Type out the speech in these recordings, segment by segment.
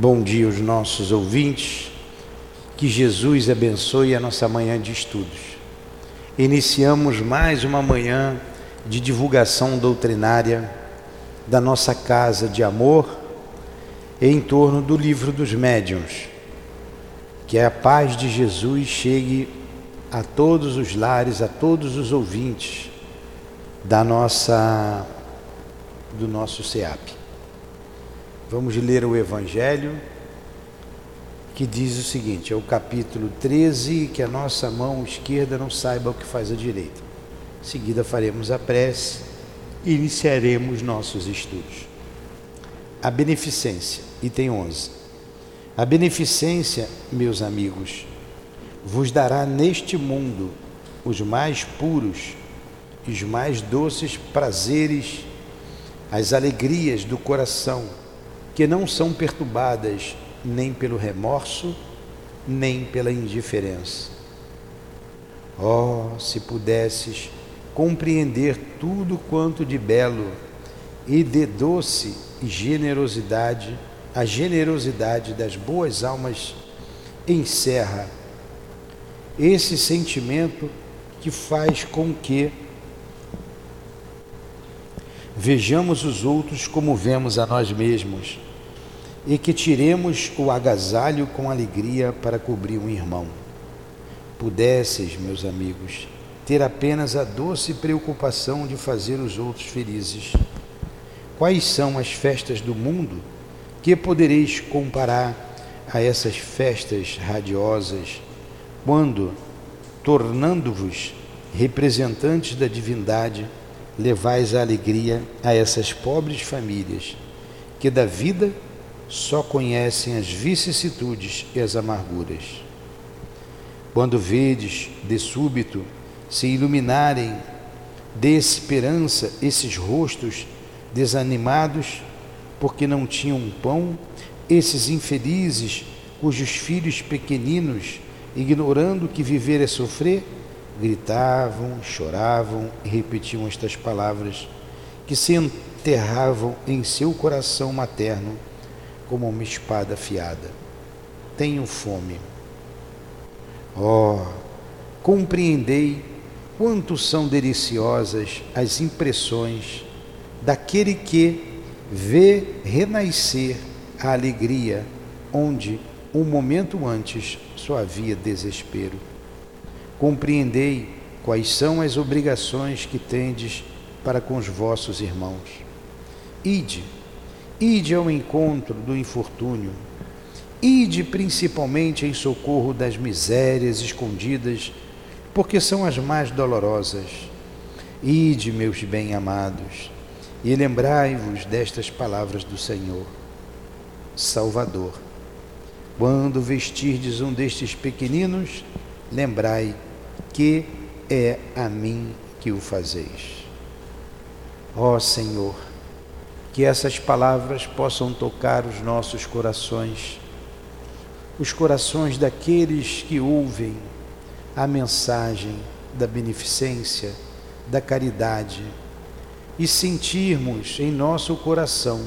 Bom dia aos nossos ouvintes. Que Jesus abençoe a nossa manhã de estudos. Iniciamos mais uma manhã de divulgação doutrinária da nossa casa de amor em torno do livro dos médiuns. Que a paz de Jesus chegue a todos os lares, a todos os ouvintes da nossa do nosso SEAP. Vamos ler o Evangelho que diz o seguinte: é o capítulo 13, que a nossa mão esquerda não saiba o que faz a direita. Em seguida faremos a prece e iniciaremos nossos estudos. A beneficência, item 11. A beneficência, meus amigos, vos dará neste mundo os mais puros os mais doces prazeres, as alegrias do coração que não são perturbadas nem pelo remorso, nem pela indiferença. Oh, se pudesses compreender tudo quanto de belo e de doce generosidade, a generosidade das boas almas encerra esse sentimento que faz com que vejamos os outros como vemos a nós mesmos e que tiremos o agasalho com alegria para cobrir um irmão. Pudesses, meus amigos, ter apenas a doce preocupação de fazer os outros felizes. Quais são as festas do mundo que podereis comparar a essas festas radiosas, quando, tornando-vos representantes da divindade, levais a alegria a essas pobres famílias que da vida só conhecem as vicissitudes e as amarguras. Quando vedes, de súbito, se iluminarem de esperança esses rostos desanimados, porque não tinham pão, esses infelizes, cujos filhos pequeninos, ignorando que viver é sofrer, gritavam, choravam e repetiam estas palavras que se enterravam em seu coração materno como uma espada afiada. Tenho fome. Oh, compreendei quanto são deliciosas as impressões daquele que vê renascer a alegria onde um momento antes só havia desespero. Compreendei quais são as obrigações que tendes para com os vossos irmãos. Ide Ide ao encontro do infortúnio. Ide principalmente em socorro das misérias escondidas, porque são as mais dolorosas. Ide, meus bem-amados, e lembrai-vos destas palavras do Senhor. Salvador, quando vestirdes um destes pequeninos, lembrai que é a mim que o fazeis. Ó Senhor, que essas palavras possam tocar os nossos corações, os corações daqueles que ouvem a mensagem da beneficência, da caridade e sentirmos em nosso coração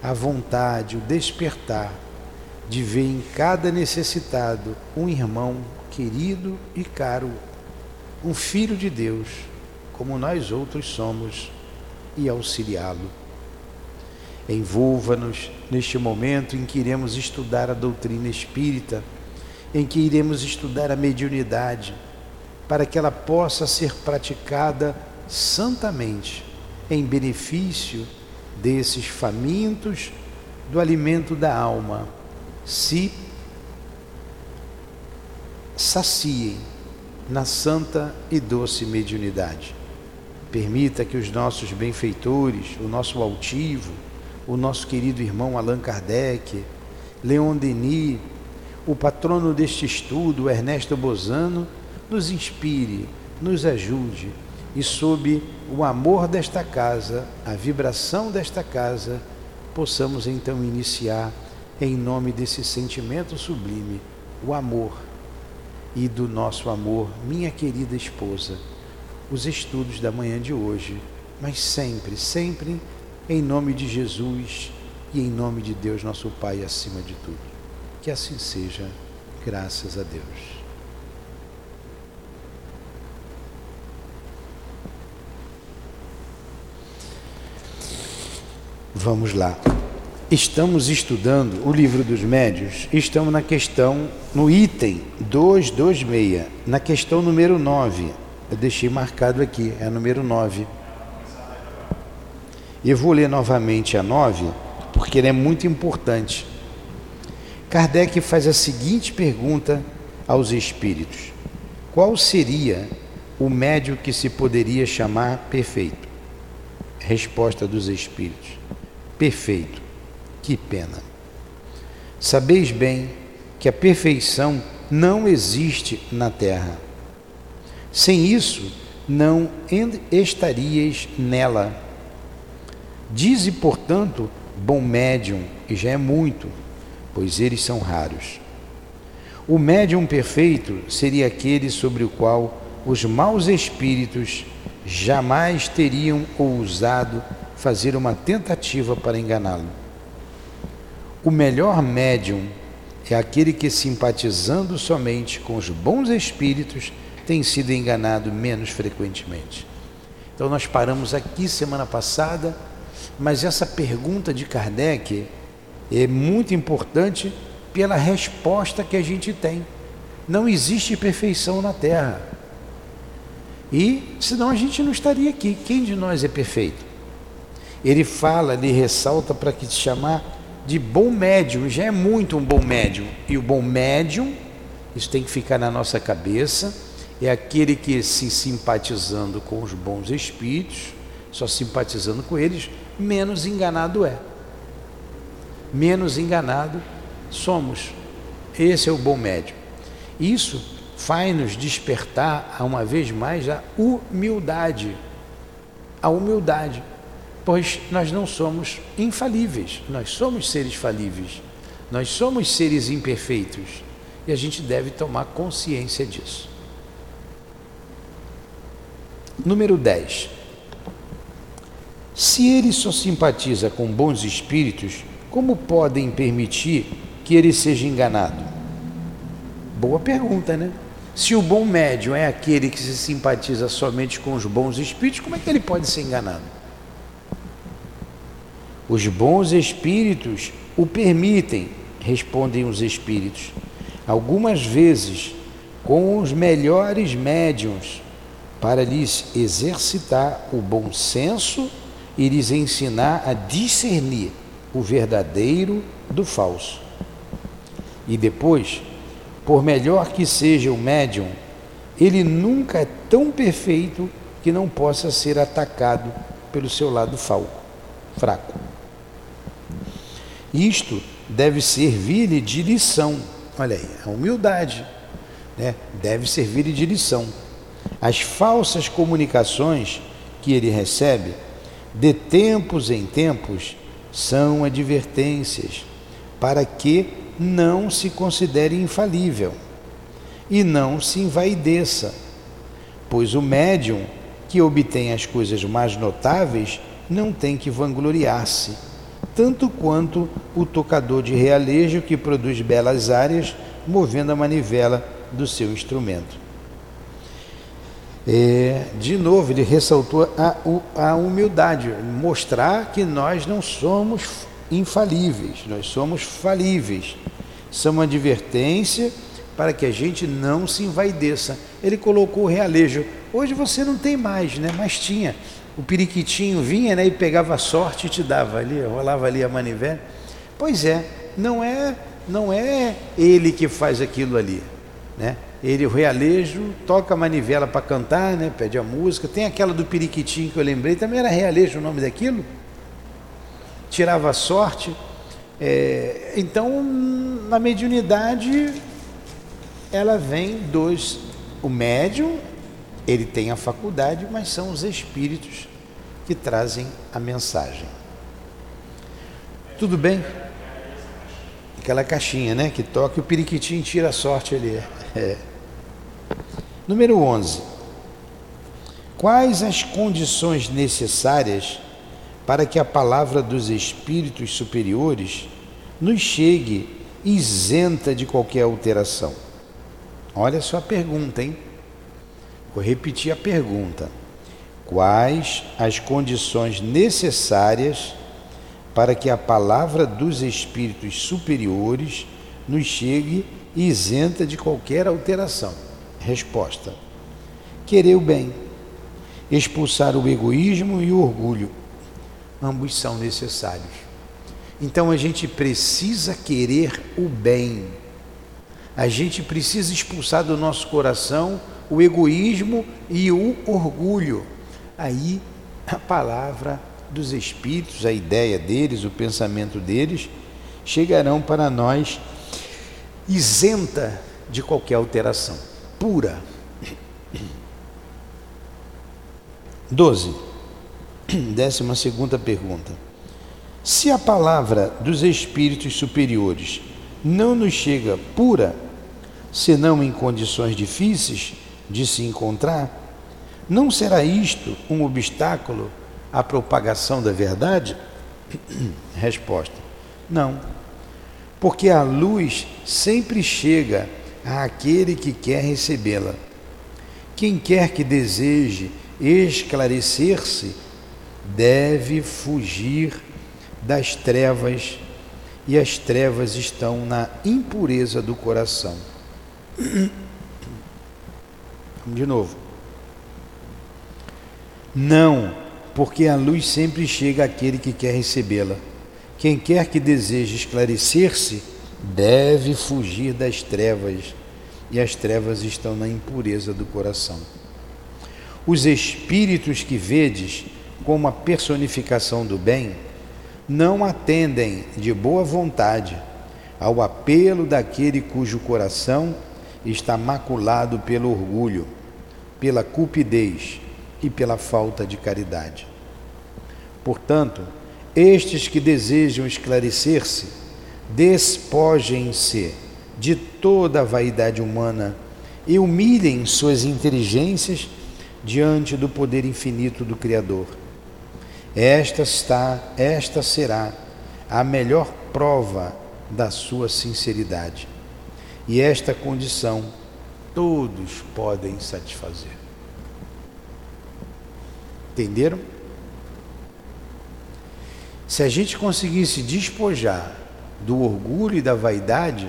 a vontade, o despertar de ver em cada necessitado um irmão querido e caro, um filho de Deus, como nós outros somos, e auxiliá-lo. Envolva-nos neste momento em que iremos estudar a doutrina espírita, em que iremos estudar a mediunidade, para que ela possa ser praticada santamente em benefício desses famintos do alimento da alma, se saciem na santa e doce mediunidade. Permita que os nossos benfeitores, o nosso altivo, o nosso querido irmão Allan Kardec, Leon Denis, o patrono deste estudo, Ernesto Bozano, nos inspire, nos ajude. E, sob o amor desta casa, a vibração desta casa, possamos então iniciar, em nome desse sentimento sublime, o amor. E do nosso amor, minha querida esposa, os estudos da manhã de hoje, mas sempre, sempre em nome de Jesus, e em nome de Deus, nosso Pai, acima de tudo. Que assim seja, graças a Deus. Vamos lá. Estamos estudando o livro dos médios, estamos na questão, no item 226, na questão número 9. Eu deixei marcado aqui, é a número 9. Eu vou ler novamente a 9, porque ela é muito importante. Kardec faz a seguinte pergunta aos espíritos: Qual seria o médio que se poderia chamar perfeito? Resposta dos espíritos: perfeito. Que pena. Sabeis bem que a perfeição não existe na terra. Sem isso, não estaríeis nela. Dize, portanto, bom médium, e já é muito, pois eles são raros. O médium perfeito seria aquele sobre o qual os maus espíritos jamais teriam ousado fazer uma tentativa para enganá-lo. O melhor médium é aquele que, simpatizando somente com os bons espíritos, tem sido enganado menos frequentemente. Então, nós paramos aqui semana passada, mas essa pergunta de Kardec é muito importante pela resposta que a gente tem. Não existe perfeição na Terra. E senão a gente não estaria aqui. Quem de nós é perfeito? ele fala, ele ressalta para que te chamar de bom médium, já é muito um bom médium. E o bom médium, isso tem que ficar na nossa cabeça, é aquele que se simpatizando com os bons espíritos, só simpatizando com eles, menos enganado é. Menos enganado somos. Esse é o bom médium. Isso faz-nos despertar, uma vez mais, a humildade. A humildade pois nós não somos infalíveis, nós somos seres falíveis, nós somos seres imperfeitos e a gente deve tomar consciência disso. Número 10. Se ele só simpatiza com bons espíritos, como podem permitir que ele seja enganado? Boa pergunta, né? Se o bom médium é aquele que se simpatiza somente com os bons espíritos, como é que ele pode ser enganado? Os bons espíritos o permitem, respondem os espíritos. Algumas vezes, com os melhores médiums, para lhes exercitar o bom senso e lhes ensinar a discernir o verdadeiro do falso. E depois, por melhor que seja o médium, ele nunca é tão perfeito que não possa ser atacado pelo seu lado fraco. Isto deve servir-lhe de lição. Olha aí, a humildade né? deve servir-lhe de lição. As falsas comunicações que ele recebe, de tempos em tempos, são advertências para que não se considere infalível e não se envaideça, pois o médium que obtém as coisas mais notáveis não tem que vangloriar-se tanto quanto o tocador de realejo que produz belas áreas, movendo a manivela do seu instrumento. É, de novo, ele ressaltou a, a humildade, mostrar que nós não somos infalíveis, nós somos falíveis. É uma advertência para que a gente não se envaideça. Ele colocou o realejo. Hoje você não tem mais, né? mas tinha o periquitinho vinha né, e pegava a sorte e te dava ali, rolava ali a manivela. Pois é, não é, não é ele que faz aquilo ali, né? Ele, o realejo, toca a manivela para cantar, né? Pede a música. Tem aquela do periquitinho que eu lembrei, também era realejo o nome daquilo. Tirava a sorte. É, então, na mediunidade, ela vem dos o médium ele tem a faculdade, mas são os espíritos que trazem a mensagem. Tudo bem? Aquela caixinha, né? Que toca e o periquitinho tira a sorte ali. É. Número 11. Quais as condições necessárias para que a palavra dos espíritos superiores nos chegue isenta de qualquer alteração. Olha só a pergunta, hein? Vou repetir a pergunta. Quais as condições necessárias para que a palavra dos espíritos superiores nos chegue isenta de qualquer alteração? Resposta: Querer o bem, expulsar o egoísmo e o orgulho. Ambos são necessários. Então a gente precisa querer o bem. A gente precisa expulsar do nosso coração o egoísmo e o orgulho. Aí a palavra dos Espíritos, a ideia deles, o pensamento deles, chegarão para nós isenta de qualquer alteração, pura. 12. Décima segunda pergunta. Se a palavra dos espíritos superiores não nos chega pura, senão em condições difíceis de se encontrar, não será isto um obstáculo à propagação da verdade? Resposta: Não, porque a luz sempre chega àquele que quer recebê-la. Quem quer que deseje esclarecer-se deve fugir das trevas, e as trevas estão na impureza do coração. De novo. Não, porque a luz sempre chega àquele que quer recebê-la. Quem quer que deseje esclarecer-se, deve fugir das trevas, e as trevas estão na impureza do coração. Os espíritos que vedes como a personificação do bem, não atendem de boa vontade ao apelo daquele cujo coração está maculado pelo orgulho, pela cupidez e pela falta de caridade. Portanto, estes que desejam esclarecer-se, despojem-se de toda a vaidade humana e humilhem suas inteligências diante do poder infinito do Criador esta está, esta será a melhor prova da sua sinceridade. E esta condição todos podem satisfazer. Entenderam? Se a gente conseguisse despojar do orgulho e da vaidade,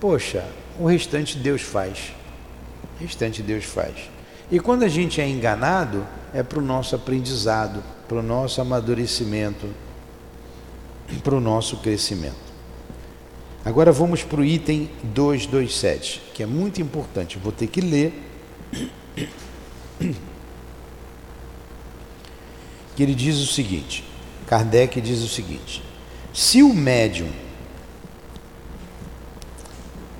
poxa, o restante Deus faz. O restante Deus faz. E quando a gente é enganado, é para o nosso aprendizado, para o nosso amadurecimento, para o nosso crescimento. Agora vamos para o item 227, que é muito importante. vou ter que ler. Que ele diz o seguinte: Kardec diz o seguinte: se o médium,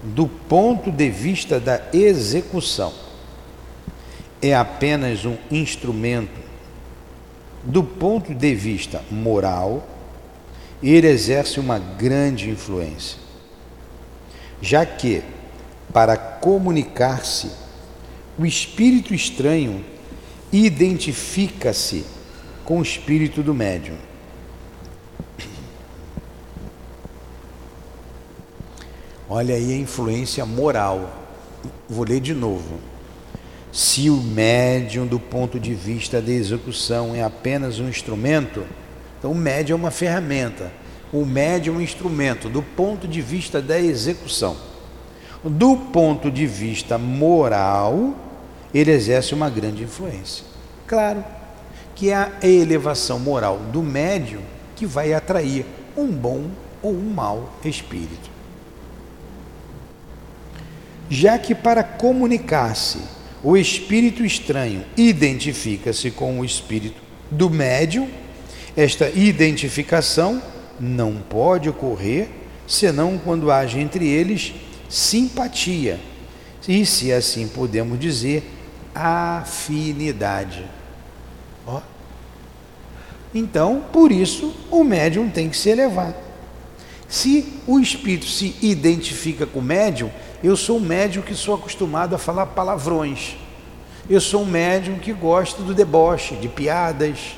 do ponto de vista da execução, é apenas um instrumento do ponto de vista moral, ele exerce uma grande influência, já que, para comunicar-se, o espírito estranho identifica-se com o espírito do médium. Olha aí a influência moral. Vou ler de novo. Se o médium, do ponto de vista da execução, é apenas um instrumento, então o médium é uma ferramenta. O médium é um instrumento do ponto de vista da execução. Do ponto de vista moral, ele exerce uma grande influência. Claro que é a elevação moral do médium que vai atrair um bom ou um mau espírito. Já que para comunicar-se o espírito estranho identifica-se com o espírito do médium. Esta identificação não pode ocorrer senão quando haja entre eles simpatia e, se assim podemos dizer, afinidade. Ó. Então, por isso, o médium tem que se elevar. Se o espírito se identifica com o médium, eu sou um médium que sou acostumado a falar palavrões. Eu sou um médium que gosta do deboche, de piadas.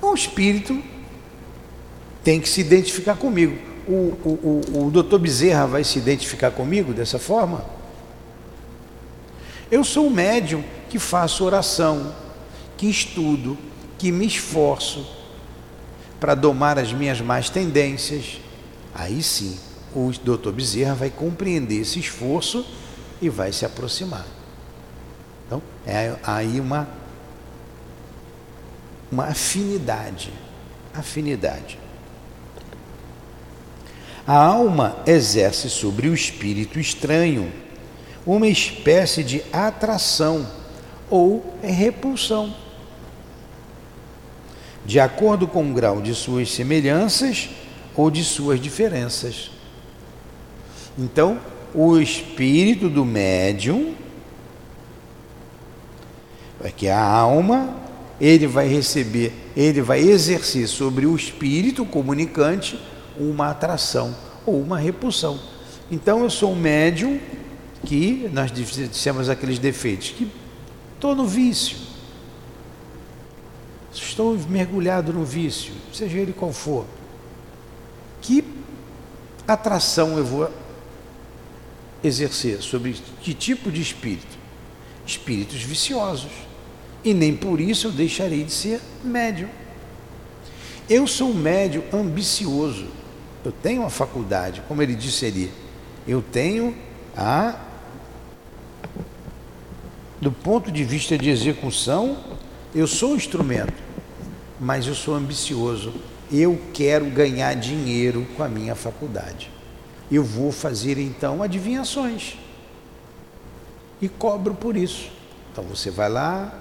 bom espírito tem que se identificar comigo. O, o, o, o doutor Bezerra vai se identificar comigo dessa forma? Eu sou um médium que faço oração, que estudo, que me esforço para domar as minhas más tendências. Aí sim, o doutor Bezerra vai compreender esse esforço e vai se aproximar. Então, é aí uma, uma afinidade. Afinidade. A alma exerce sobre o espírito estranho uma espécie de atração ou repulsão, de acordo com o grau de suas semelhanças ou de suas diferenças. Então, o espírito do médium é que a alma, ele vai receber, ele vai exercer sobre o espírito comunicante uma atração ou uma repulsão. Então eu sou um médium que nós dissemos aqueles defeitos, que estou no vício. Estou mergulhado no vício, seja ele qual for. Que atração eu vou exercer sobre que tipo de espírito? Espíritos viciosos. E nem por isso eu deixarei de ser médium. Eu sou um médium ambicioso. Eu tenho uma faculdade, como ele disse ali. Eu tenho a do ponto de vista de execução, eu sou um instrumento, mas eu sou ambicioso. Eu quero ganhar dinheiro com a minha faculdade. Eu vou fazer então adivinhações e cobro por isso. Então você vai lá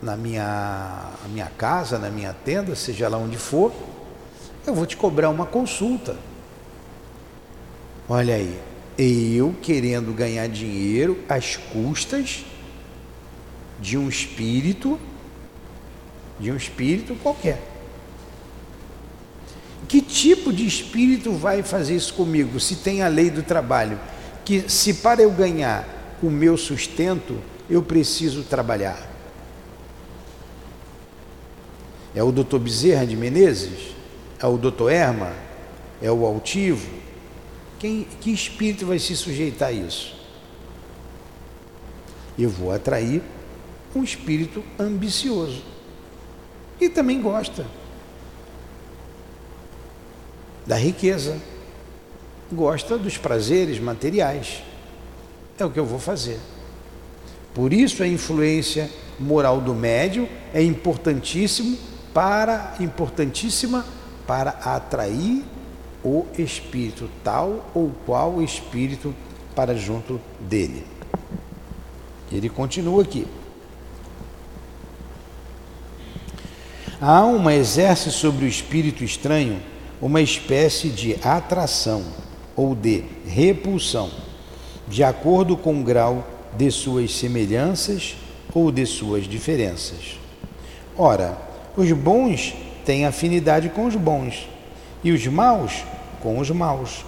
na minha, minha casa, na minha tenda, seja lá onde for, eu vou te cobrar uma consulta. Olha aí, eu querendo ganhar dinheiro às custas de um espírito, de um espírito qualquer. Que tipo de espírito vai fazer isso comigo? Se tem a lei do trabalho, que se para eu ganhar o meu sustento, eu preciso trabalhar. É o doutor Bezerra de Menezes? É o doutor Erma? É o altivo? Quem, que espírito vai se sujeitar a isso? Eu vou atrair um espírito ambicioso e também gosta da riqueza, gosta dos prazeres materiais. É o que eu vou fazer. Por isso a influência moral do médium é importantíssimo para importantíssima para atrair o espírito tal ou qual espírito para junto dele. Ele continua aqui. A alma exerce sobre o espírito estranho uma espécie de atração ou de repulsão, de acordo com o grau de suas semelhanças ou de suas diferenças. Ora, os bons têm afinidade com os bons e os maus com os maus,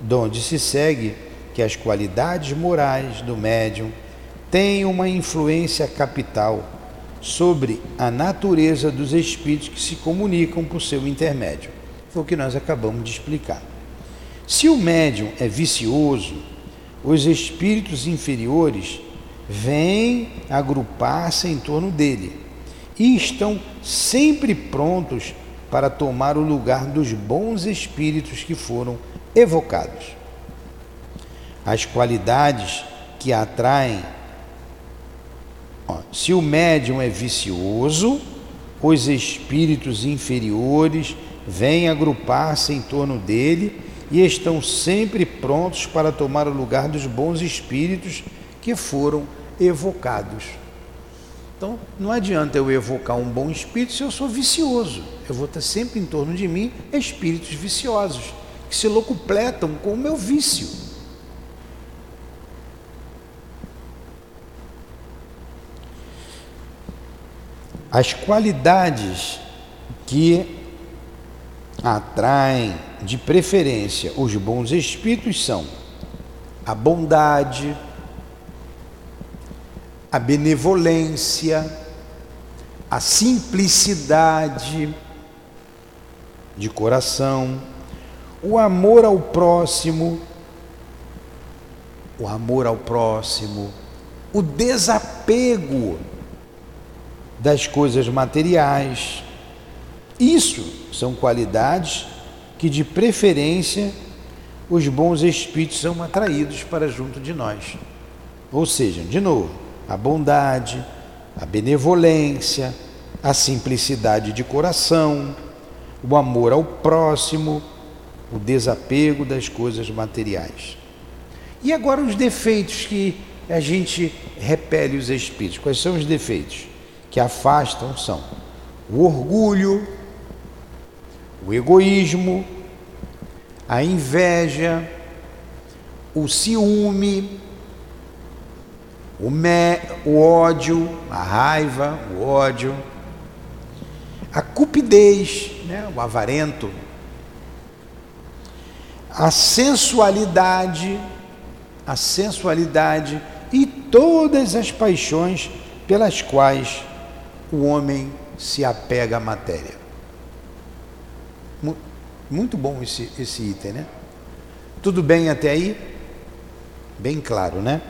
donde se segue que as qualidades morais do médium têm uma influência capital sobre a natureza dos espíritos que se comunicam por seu intermédio. Foi o que nós acabamos de explicar. Se o médium é vicioso, os espíritos inferiores vêm agrupar-se em torno dele e estão sempre prontos para tomar o lugar dos bons espíritos que foram evocados. As qualidades que atraem. Se o médium é vicioso, os espíritos inferiores vêm agrupar-se em torno dele e estão sempre prontos para tomar o lugar dos bons espíritos que foram evocados. Então, não adianta eu evocar um bom espírito se eu sou vicioso. Eu vou ter sempre em torno de mim espíritos viciosos, que se locupletam com o meu vício. As qualidades que atraem de preferência os bons espíritos são a bondade, a benevolência, a simplicidade de coração, o amor ao próximo, o amor ao próximo, o desapego das coisas materiais. Isso são qualidades que, de preferência, os bons espíritos são atraídos para junto de nós. Ou seja, de novo, a bondade, a benevolência, a simplicidade de coração, o amor ao próximo, o desapego das coisas materiais. E agora os defeitos que a gente repele os espíritos. Quais são os defeitos que afastam? São o orgulho, o egoísmo, a inveja, o ciúme, o, me, o ódio, a raiva, o ódio, a cupidez, né, o avarento, a sensualidade, a sensualidade e todas as paixões pelas quais o homem se apega à matéria. Muito bom esse, esse item, né? Tudo bem até aí? Bem claro, né?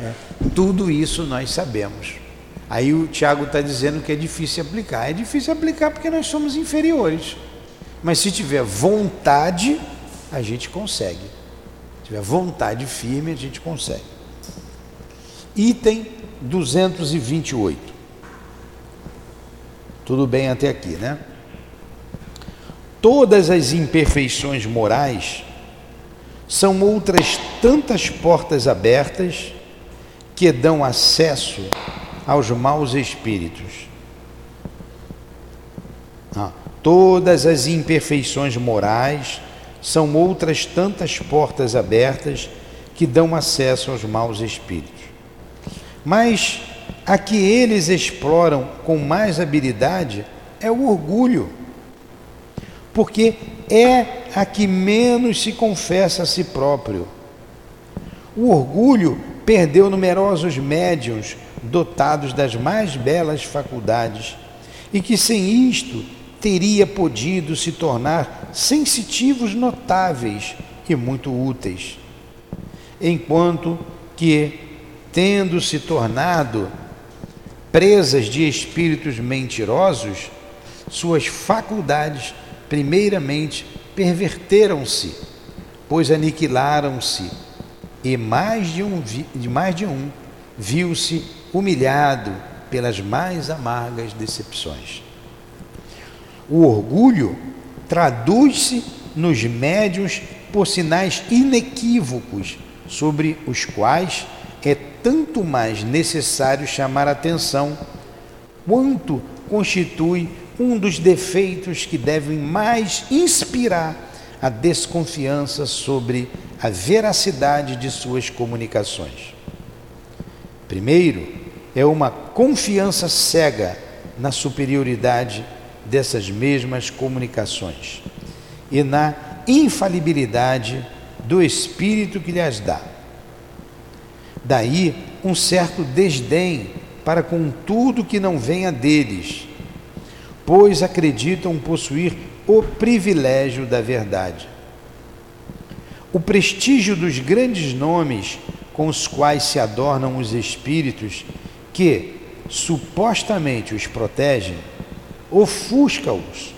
É, tudo isso nós sabemos. Aí o Tiago está dizendo que é difícil aplicar. É difícil aplicar porque nós somos inferiores. Mas se tiver vontade, a gente consegue. Se tiver vontade firme, a gente consegue. Item 228. Tudo bem até aqui, né? Todas as imperfeições morais são outras tantas portas abertas que dão acesso aos maus espíritos. Ah, todas as imperfeições morais são outras tantas portas abertas que dão acesso aos maus espíritos. Mas a que eles exploram com mais habilidade é o orgulho, porque é a que menos se confessa a si próprio. O orgulho perdeu numerosos médiuns dotados das mais belas faculdades e que sem isto teria podido se tornar sensitivos notáveis e muito úteis. Enquanto que, tendo se tornado presas de espíritos mentirosos, suas faculdades, primeiramente, perverteram-se, pois aniquilaram-se e mais de um, de mais de um viu-se humilhado pelas mais amargas decepções. O orgulho traduz-se nos médios por sinais inequívocos sobre os quais é tanto mais necessário chamar atenção, quanto constitui um dos defeitos que devem mais inspirar a desconfiança sobre a veracidade de suas comunicações. Primeiro, é uma confiança cega na superioridade dessas mesmas comunicações e na infalibilidade do Espírito que lhes dá. Daí um certo desdém para com tudo que não venha deles, pois acreditam possuir o privilégio da verdade. O prestígio dos grandes nomes com os quais se adornam os espíritos que supostamente os protegem ofusca-os.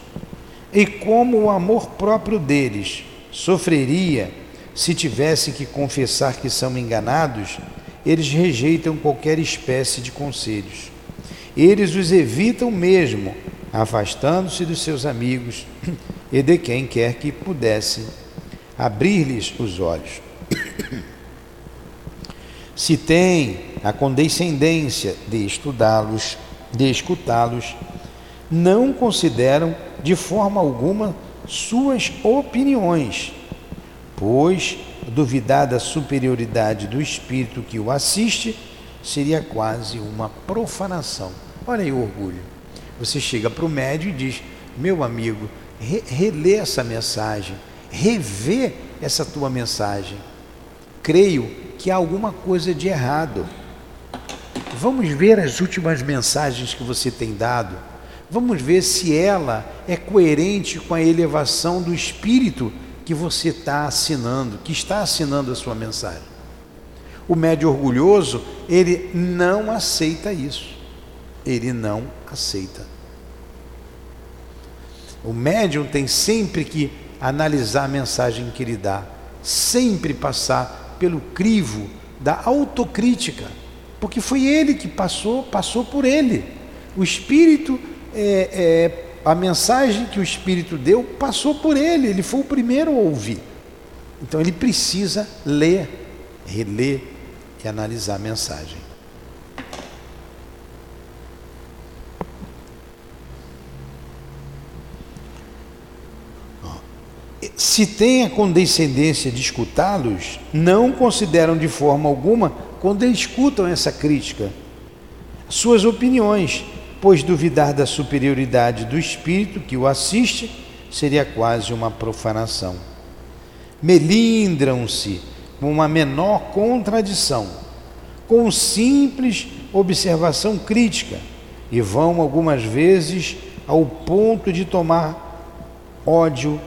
E como o amor próprio deles sofreria se tivesse que confessar que são enganados, eles rejeitam qualquer espécie de conselhos. Eles os evitam mesmo, afastando-se dos seus amigos e de quem quer que pudesse abrir-lhes os olhos. Se tem a condescendência de estudá-los, de escutá-los, não consideram de forma alguma suas opiniões, pois duvidar da superioridade do espírito que o assiste seria quase uma profanação. Olha aí o orgulho. Você chega para o médio e diz: Meu amigo, re relê essa mensagem rever essa tua mensagem. Creio que há alguma coisa de errado. vamos ver as últimas mensagens que você tem dado. Vamos ver se ela é coerente com a elevação do espírito que você está assinando, que está assinando a sua mensagem. O médio orgulhoso, ele não aceita isso. Ele não aceita. O médium tem sempre que analisar a mensagem que ele dá, sempre passar pelo crivo da autocrítica, porque foi ele que passou, passou por ele. O Espírito, é, é, a mensagem que o Espírito deu, passou por ele, ele foi o primeiro a ouvir. Então ele precisa ler, reler e analisar a mensagem. se têm a condescendência de escutá-los, não consideram de forma alguma quando escutam essa crítica suas opiniões, pois duvidar da superioridade do espírito que o assiste seria quase uma profanação. Melindram-se com uma menor contradição, com simples observação crítica, e vão algumas vezes ao ponto de tomar ódio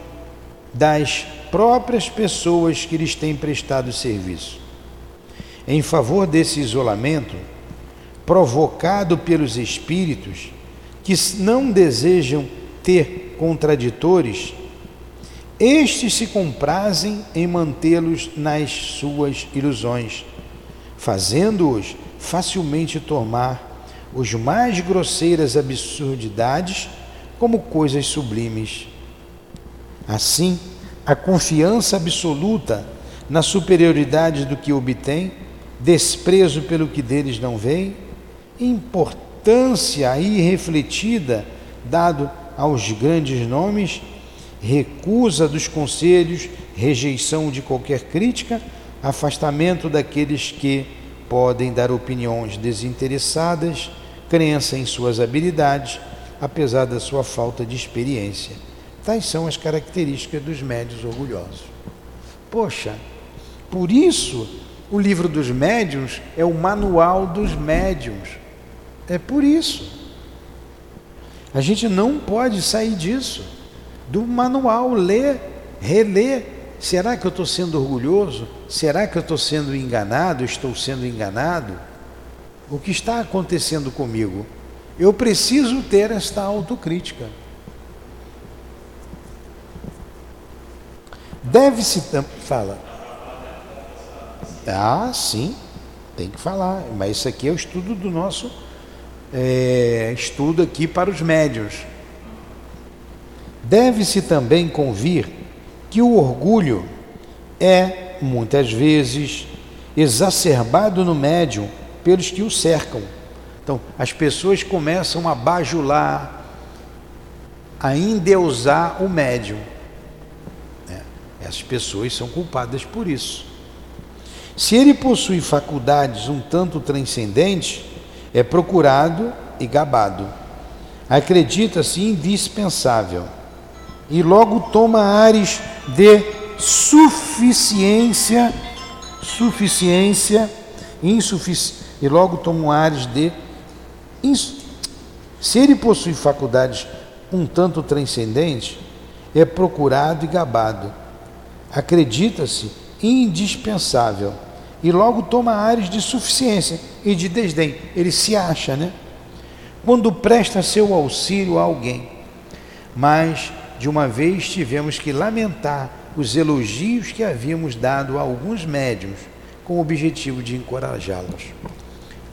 das próprias pessoas que lhes têm prestado serviço. Em favor desse isolamento, provocado pelos espíritos que não desejam ter contraditores, estes se comprazem em mantê-los nas suas ilusões, fazendo-os facilmente tomar os mais grosseiras absurdidades como coisas sublimes. Assim, a confiança absoluta na superioridade do que obtém, desprezo pelo que deles não vem, importância irrefletida dado aos grandes nomes, recusa dos conselhos, rejeição de qualquer crítica, afastamento daqueles que podem dar opiniões desinteressadas, crença em suas habilidades, apesar da sua falta de experiência Tais são as características dos médios orgulhosos. Poxa, por isso o livro dos médiuns é o manual dos médiuns. É por isso. A gente não pode sair disso. Do manual, ler, reler. Será que eu estou sendo orgulhoso? Será que eu estou sendo enganado? Estou sendo enganado? O que está acontecendo comigo? Eu preciso ter esta autocrítica. Deve-se. Fala. Ah, sim, tem que falar. Mas isso aqui é o estudo do nosso é, estudo aqui para os médios. Deve-se também convir que o orgulho é, muitas vezes, exacerbado no médium pelos que o cercam. Então, as pessoas começam a bajular, a endeusar o médium essas pessoas são culpadas por isso. Se ele possui faculdades um tanto transcendentes, é procurado e gabado. Acredita-se indispensável. E logo toma ares de suficiência, suficiência, insuficiência, e logo toma ares de se ele possui faculdades um tanto transcendentes, é procurado e gabado. Acredita-se indispensável e logo toma áreas de suficiência e de desdém. Ele se acha, né? Quando presta seu auxílio a alguém. Mas, de uma vez, tivemos que lamentar os elogios que havíamos dado a alguns médiums com o objetivo de encorajá-los.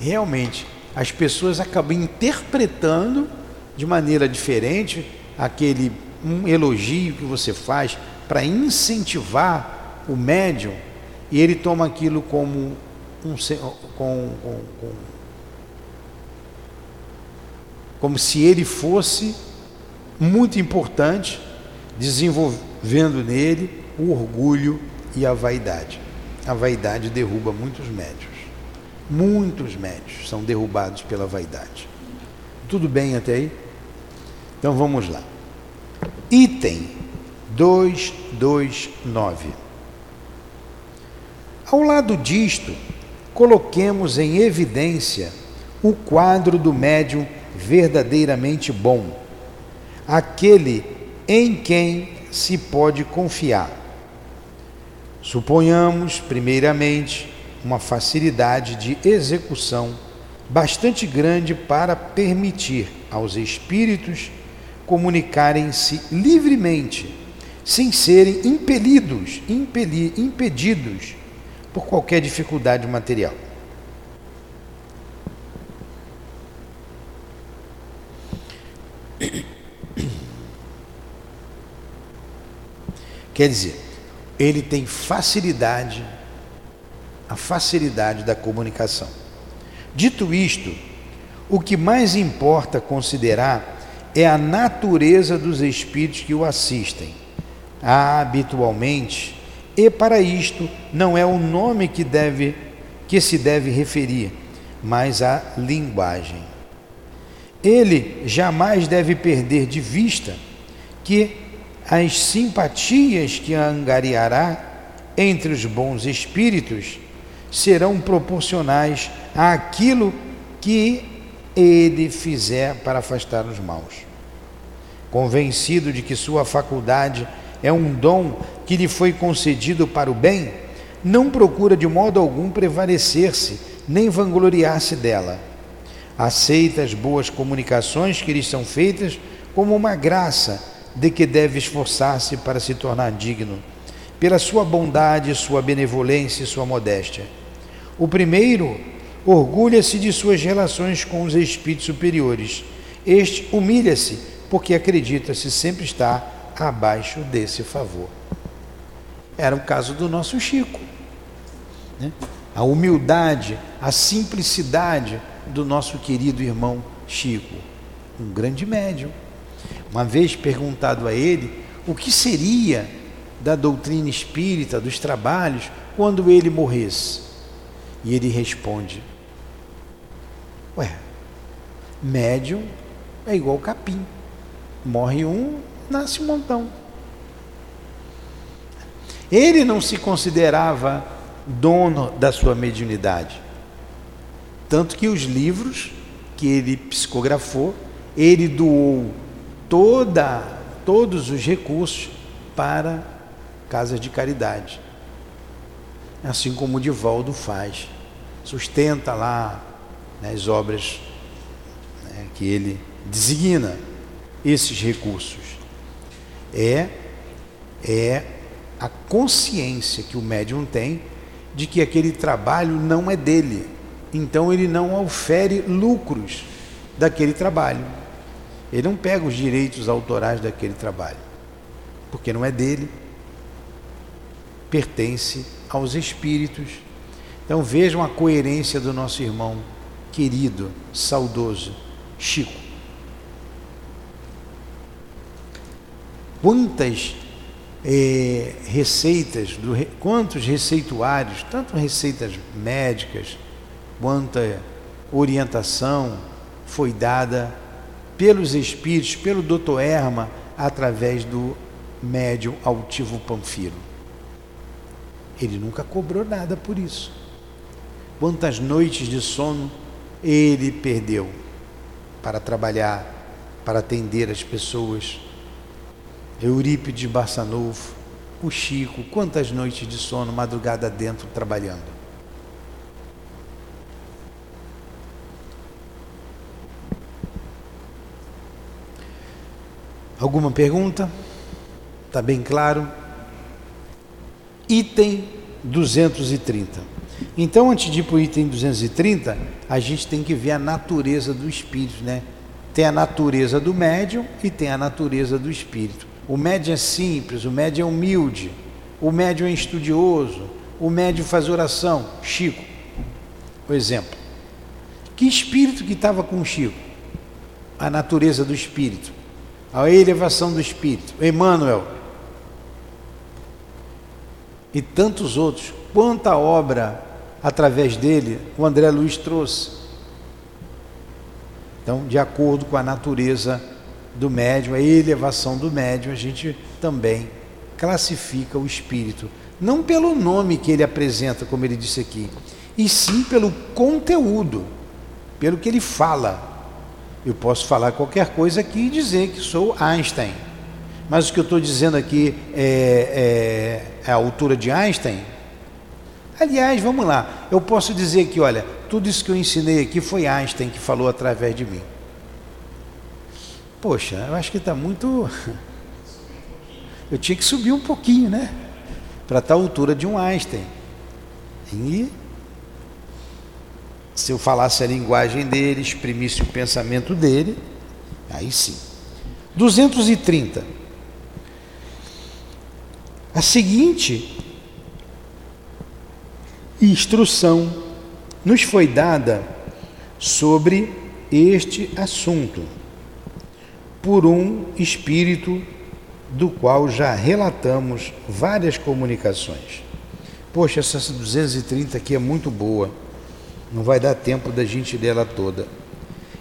Realmente, as pessoas acabam interpretando de maneira diferente aquele um elogio que você faz para incentivar o médium e ele toma aquilo como um com, com, com, como se ele fosse muito importante, desenvolvendo nele o orgulho e a vaidade. A vaidade derruba muitos médios. Muitos médios são derrubados pela vaidade. Tudo bem até aí? Então vamos lá. Item 229. Ao lado disto, coloquemos em evidência o quadro do médium verdadeiramente bom, aquele em quem se pode confiar. Suponhamos, primeiramente, uma facilidade de execução bastante grande para permitir aos espíritos comunicarem-se livremente, sem serem impelidos, impeli, impedidos por qualquer dificuldade material. Quer dizer, ele tem facilidade, a facilidade da comunicação. Dito isto, o que mais importa considerar é a natureza dos espíritos que o assistem. Habitualmente, e para isto não é o nome que deve que se deve referir, mas a linguagem. Ele jamais deve perder de vista que as simpatias que angariará entre os bons espíritos serão proporcionais àquilo que ele fizer para afastar os maus. Convencido de que sua faculdade é um dom que lhe foi concedido para o bem, não procura de modo algum prevalecer-se, nem vangloriar-se dela. Aceita as boas comunicações que lhe são feitas como uma graça de que deve esforçar-se para se tornar digno, pela sua bondade, sua benevolência e sua modéstia. O primeiro orgulha-se de suas relações com os espíritos superiores. Este humilha-se porque acredita-se sempre estar abaixo desse favor. Era o caso do nosso Chico. Né? A humildade, a simplicidade do nosso querido irmão Chico, um grande médium. Uma vez perguntado a ele o que seria da doutrina espírita, dos trabalhos, quando ele morresse. E ele responde: Ué, médium é igual capim. Morre um, nasce um montão. Ele não se considerava dono da sua mediunidade. Tanto que os livros que ele psicografou, ele doou toda, todos os recursos para casas de caridade. Assim como o Divaldo faz. Sustenta lá né, as obras né, que ele designa esses recursos. É, é a consciência que o médium tem de que aquele trabalho não é dele. Então ele não ofere lucros daquele trabalho. Ele não pega os direitos autorais daquele trabalho, porque não é dele, pertence aos espíritos. Então vejam a coerência do nosso irmão querido, saudoso, Chico. Quantas é, receitas, do, quantos receituários, tanto receitas médicas quanta orientação foi dada pelos espíritos, pelo doutor Erma, através do médium altivo Panfiro. Ele nunca cobrou nada por isso. Quantas noites de sono ele perdeu para trabalhar, para atender as pessoas. Eurípides Barçanufo, o Chico, quantas noites de sono, madrugada dentro, trabalhando. Alguma pergunta? Está bem claro? Item 230. Então, antes de ir para o item 230, a gente tem que ver a natureza do espírito, né? Tem a natureza do médium e tem a natureza do espírito. O médium é simples, o médium é humilde, o médium é estudioso, o médium faz oração. Chico, por exemplo. Que espírito que estava com o Chico? A natureza do espírito a elevação do Espírito, Emmanuel e tantos outros. Quanta obra através dele o André Luiz trouxe. Então, de acordo com a natureza do médium, a elevação do médium, a gente também classifica o espírito, não pelo nome que ele apresenta, como ele disse aqui, e sim pelo conteúdo. pelo que ele fala. Eu posso falar qualquer coisa aqui e dizer que sou Einstein. Mas o que eu estou dizendo aqui é, é, é a altura de Einstein? Aliás, vamos lá. Eu posso dizer que, olha, tudo isso que eu ensinei aqui foi Einstein que falou através de mim. Poxa, eu acho que está muito. Eu tinha que subir um pouquinho, né? Para estar tá a altura de um Einstein. E se eu falasse a linguagem dele, exprimisse o pensamento dele, aí sim. 230. A seguinte instrução nos foi dada sobre este assunto por um espírito do qual já relatamos várias comunicações. Poxa, essa 230 aqui é muito boa. Não vai dar tempo da gente ler ela toda.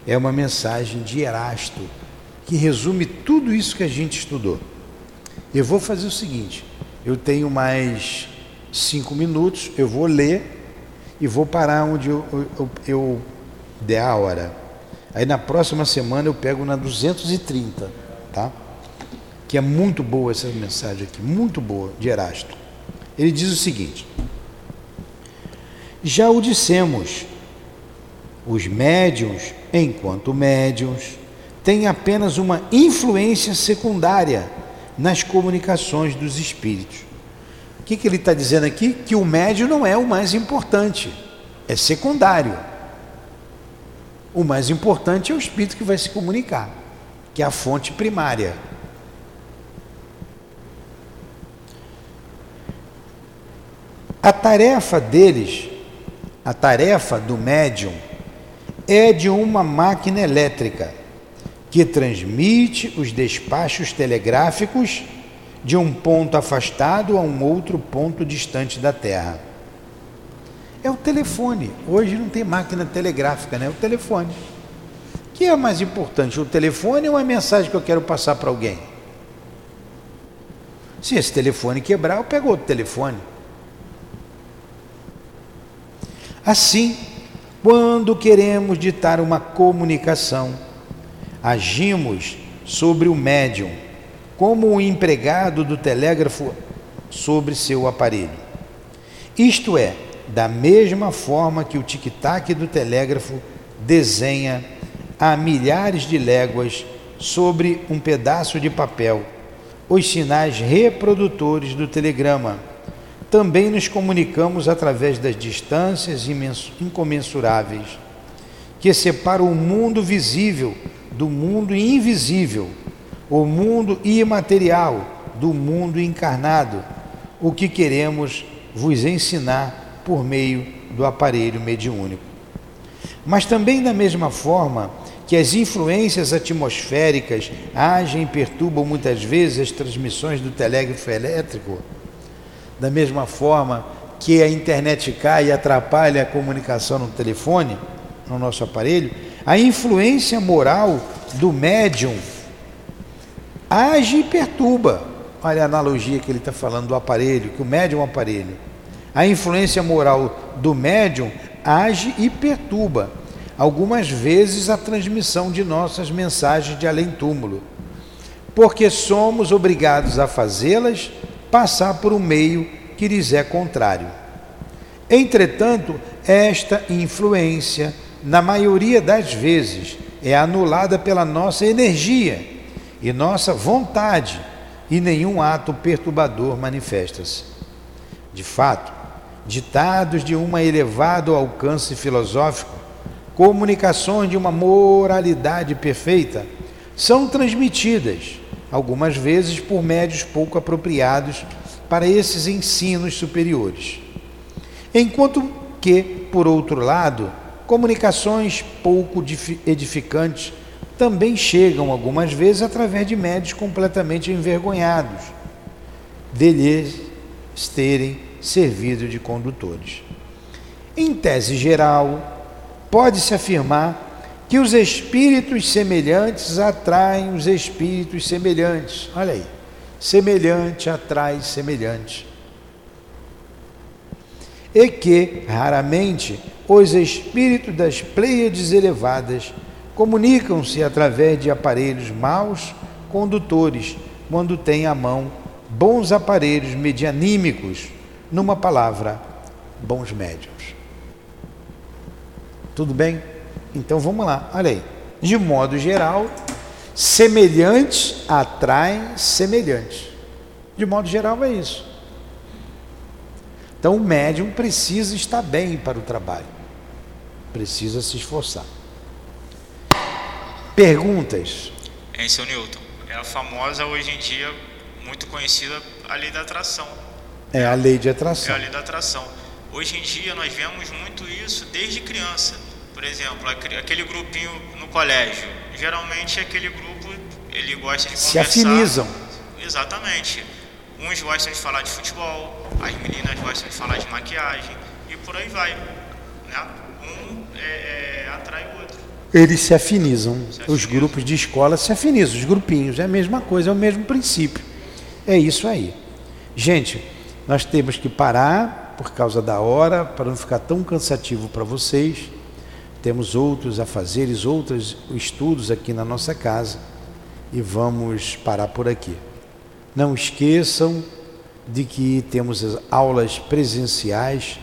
É uma mensagem de Erasto que resume tudo isso que a gente estudou. Eu vou fazer o seguinte: eu tenho mais cinco minutos, eu vou ler e vou parar onde eu, eu, eu der a hora. Aí na próxima semana eu pego na 230, tá? Que é muito boa essa mensagem aqui, muito boa, de Erasto. Ele diz o seguinte: Já o dissemos, os médiums, enquanto médiums, têm apenas uma influência secundária nas comunicações dos espíritos. O que, que ele está dizendo aqui? Que o médium não é o mais importante, é secundário. O mais importante é o espírito que vai se comunicar, que é a fonte primária. A tarefa deles, a tarefa do médium, é de uma máquina elétrica que transmite os despachos telegráficos de um ponto afastado a um outro ponto distante da Terra. É o telefone. Hoje não tem máquina telegráfica, né? É o telefone. O que é mais importante, o telefone ou a mensagem que eu quero passar para alguém? Se esse telefone quebrar, eu pego outro telefone. Assim, quando queremos ditar uma comunicação, agimos sobre o médium, como o empregado do telégrafo sobre seu aparelho. Isto é, da mesma forma que o tic-tac do telégrafo desenha a milhares de léguas sobre um pedaço de papel os sinais reprodutores do telegrama. Também nos comunicamos através das distâncias incomensuráveis que separam o mundo visível do mundo invisível, o mundo imaterial do mundo encarnado, o que queremos vos ensinar por meio do aparelho mediúnico. Mas também da mesma forma que as influências atmosféricas agem e perturbam muitas vezes as transmissões do telégrafo elétrico, da mesma forma que a internet cai e atrapalha a comunicação no telefone, no nosso aparelho, a influência moral do médium age e perturba. Olha a analogia que ele está falando do aparelho, que o médium é um aparelho. A influência moral do médium age e perturba, algumas vezes, a transmissão de nossas mensagens de além-túmulo, porque somos obrigados a fazê-las passar por um meio que lhes é contrário. Entretanto, esta influência, na maioria das vezes, é anulada pela nossa energia e nossa vontade, e nenhum ato perturbador manifesta-se. De fato, ditados de um elevado alcance filosófico, comunicações de uma moralidade perfeita, são transmitidas algumas vezes por médios pouco apropriados para esses ensinos superiores. Enquanto que, por outro lado, comunicações pouco edificantes também chegam algumas vezes através de médios completamente envergonhados deles terem servido de condutores. Em tese geral, pode-se afirmar que os espíritos semelhantes atraem os espíritos semelhantes. Olha aí, semelhante atrai semelhante. e que, raramente, os espíritos das pleiades elevadas comunicam-se através de aparelhos maus condutores, quando têm à mão bons aparelhos medianímicos, numa palavra, bons médiums. Tudo bem? Então vamos lá, olha aí. De modo geral, semelhantes atraem semelhantes. De modo geral é isso. Então o médium precisa estar bem para o trabalho, precisa se esforçar. Perguntas? Em seu Newton, é a famosa hoje em dia muito conhecida a lei da atração. É a lei de atração. É a lei da atração. Hoje em dia nós vemos muito isso desde criança. Por exemplo, aquele grupinho no colégio. Geralmente aquele grupo ele gosta de Se afinizam. Exatamente. Uns gostam de falar de futebol, as meninas gostam de falar de maquiagem e por aí vai. Né? Um é, é, atrai o outro. Eles se afinizam. se afinizam. Os grupos de escola se afinizam, os grupinhos. É a mesma coisa, é o mesmo princípio. É isso aí. Gente, nós temos que parar por causa da hora, para não ficar tão cansativo para vocês. Temos outros afazeres, outros estudos aqui na nossa casa e vamos parar por aqui. Não esqueçam de que temos as aulas presenciais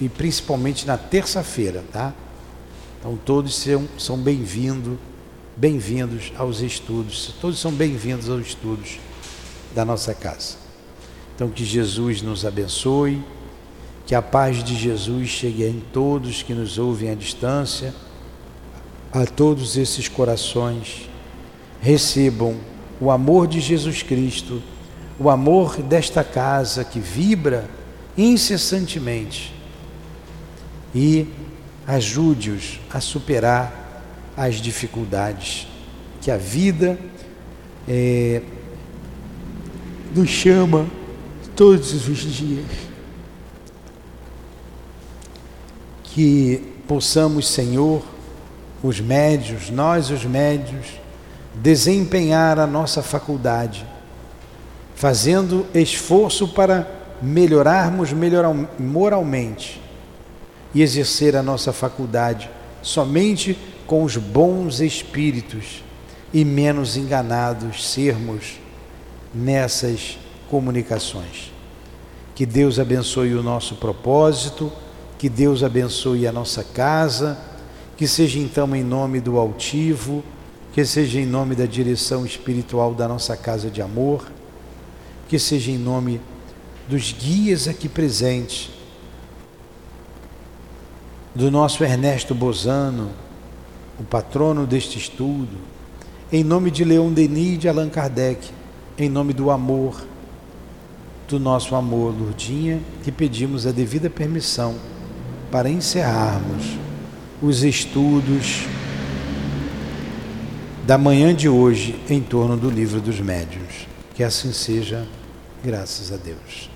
e principalmente na terça-feira, tá? Então todos são, são bem-vindos, bem-vindos aos estudos, todos são bem-vindos aos estudos da nossa casa. Então que Jesus nos abençoe, que a paz de Jesus chegue em todos que nos ouvem à distância, a todos esses corações. Recebam o amor de Jesus Cristo, o amor desta casa que vibra incessantemente. E ajude-os a superar as dificuldades que a vida é, nos chama todos os dias. Que possamos, Senhor, os médios, nós os médios, desempenhar a nossa faculdade, fazendo esforço para melhorarmos melhorar, moralmente e exercer a nossa faculdade somente com os bons espíritos e menos enganados sermos nessas comunicações. Que Deus abençoe o nosso propósito, que Deus abençoe a nossa casa, que seja então em nome do altivo, que seja em nome da direção espiritual da nossa casa de amor, que seja em nome dos guias aqui presentes, do nosso Ernesto Bozano, o patrono deste estudo, em nome de Leon Denis de Allan Kardec, em nome do amor, do nosso amor, Lurdinha, que pedimos a devida permissão para encerrarmos os estudos da manhã de hoje em torno do livro dos médiuns. Que assim seja, graças a Deus.